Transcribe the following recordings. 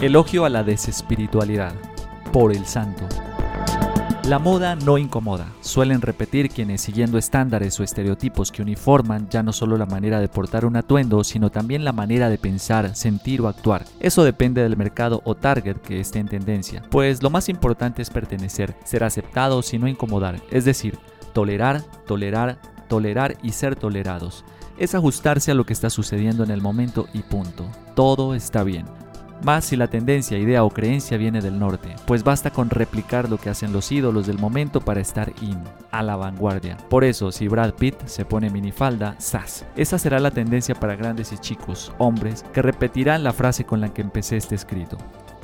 Elogio a la desespiritualidad por el santo. La moda no incomoda. Suelen repetir quienes siguiendo estándares o estereotipos que uniforman ya no solo la manera de portar un atuendo, sino también la manera de pensar, sentir o actuar. Eso depende del mercado o target que esté en tendencia, pues lo más importante es pertenecer, ser aceptado y no incomodar, es decir, tolerar, tolerar, tolerar y ser tolerados. Es ajustarse a lo que está sucediendo en el momento y punto. Todo está bien más si la tendencia, idea o creencia viene del norte, pues basta con replicar lo que hacen los ídolos del momento para estar in, a la vanguardia. Por eso, si Brad Pitt se pone minifalda, ¡zas! Esa será la tendencia para grandes y chicos, hombres, que repetirán la frase con la que empecé este escrito.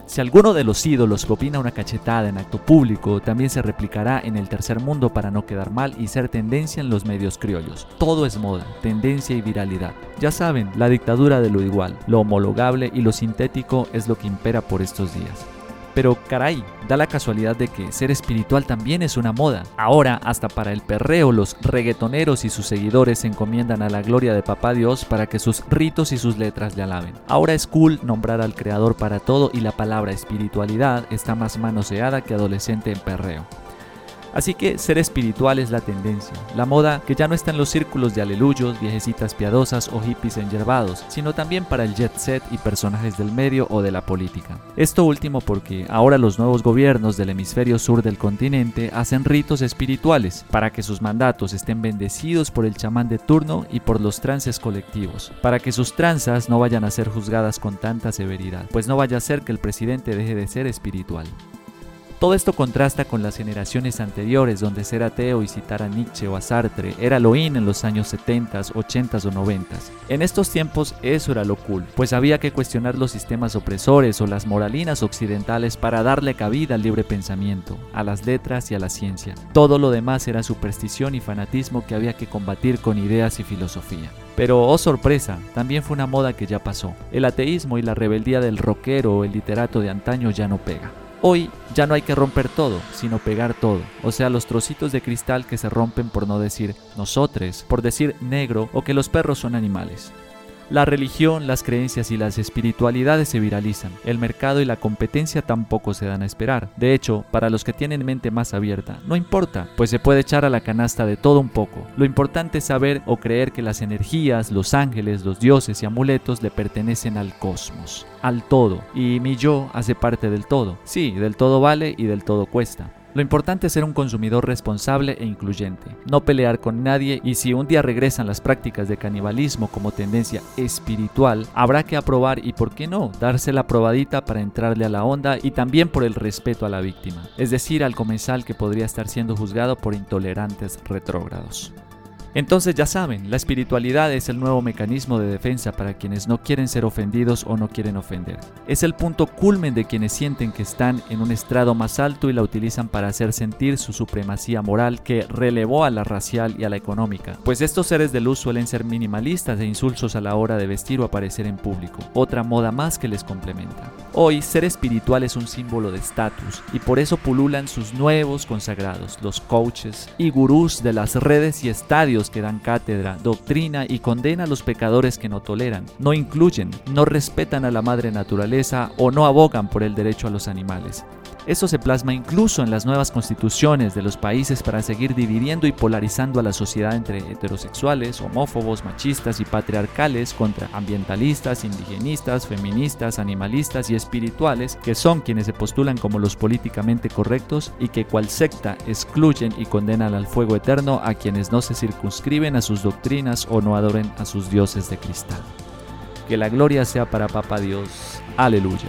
Si alguno de los ídolos opina una cachetada en acto público, también se replicará en el tercer mundo para no quedar mal y ser tendencia en los medios criollos. Todo es moda, tendencia y viralidad. Ya saben, la dictadura de lo igual, lo homologable y lo sintético es lo que impera por estos días. Pero caray, da la casualidad de que ser espiritual también es una moda. Ahora, hasta para el perreo, los reggaetoneros y sus seguidores se encomiendan a la gloria de Papá Dios para que sus ritos y sus letras le alaben. Ahora es cool nombrar al Creador para todo y la palabra espiritualidad está más manoseada que adolescente en perreo. Así que ser espiritual es la tendencia, la moda que ya no está en los círculos de aleluyos, viejecitas piadosas o hippies enyerbados, sino también para el jet set y personajes del medio o de la política. Esto último porque ahora los nuevos gobiernos del hemisferio sur del continente hacen ritos espirituales para que sus mandatos estén bendecidos por el chamán de turno y por los trances colectivos, para que sus tranzas no vayan a ser juzgadas con tanta severidad, pues no vaya a ser que el presidente deje de ser espiritual. Todo esto contrasta con las generaciones anteriores donde ser ateo y citar a Nietzsche o a Sartre era lo in en los años 70, 80 o 90. En estos tiempos eso era lo cool, pues había que cuestionar los sistemas opresores o las moralinas occidentales para darle cabida al libre pensamiento, a las letras y a la ciencia. Todo lo demás era superstición y fanatismo que había que combatir con ideas y filosofía. Pero, oh sorpresa, también fue una moda que ya pasó. El ateísmo y la rebeldía del rockero o el literato de antaño ya no pega. Hoy ya no hay que romper todo, sino pegar todo, o sea, los trocitos de cristal que se rompen por no decir nosotros, por decir negro o que los perros son animales. La religión, las creencias y las espiritualidades se viralizan. El mercado y la competencia tampoco se dan a esperar. De hecho, para los que tienen mente más abierta, no importa, pues se puede echar a la canasta de todo un poco. Lo importante es saber o creer que las energías, los ángeles, los dioses y amuletos le pertenecen al cosmos, al todo. Y mi yo hace parte del todo. Sí, del todo vale y del todo cuesta. Lo importante es ser un consumidor responsable e incluyente, no pelear con nadie y si un día regresan las prácticas de canibalismo como tendencia espiritual, habrá que aprobar y por qué no, darse la probadita para entrarle a la onda y también por el respeto a la víctima, es decir, al comensal que podría estar siendo juzgado por intolerantes retrógrados. Entonces ya saben, la espiritualidad es el nuevo mecanismo de defensa para quienes no quieren ser ofendidos o no quieren ofender. Es el punto culmen de quienes sienten que están en un estrado más alto y la utilizan para hacer sentir su supremacía moral que relevó a la racial y a la económica. Pues estos seres de luz suelen ser minimalistas e insulsos a la hora de vestir o aparecer en público, otra moda más que les complementa. Hoy, ser espiritual es un símbolo de estatus y por eso pululan sus nuevos consagrados, los coaches y gurús de las redes y estadios que dan cátedra, doctrina y condena a los pecadores que no toleran, no incluyen, no respetan a la madre naturaleza o no abogan por el derecho a los animales. Eso se plasma incluso en las nuevas constituciones de los países para seguir dividiendo y polarizando a la sociedad entre heterosexuales, homófobos, machistas y patriarcales contra ambientalistas, indigenistas, feministas, animalistas y espirituales, que son quienes se postulan como los políticamente correctos y que cual secta excluyen y condenan al fuego eterno a quienes no se circunscriben a sus doctrinas o no adoren a sus dioses de cristal. Que la gloria sea para Papa Dios. Aleluya.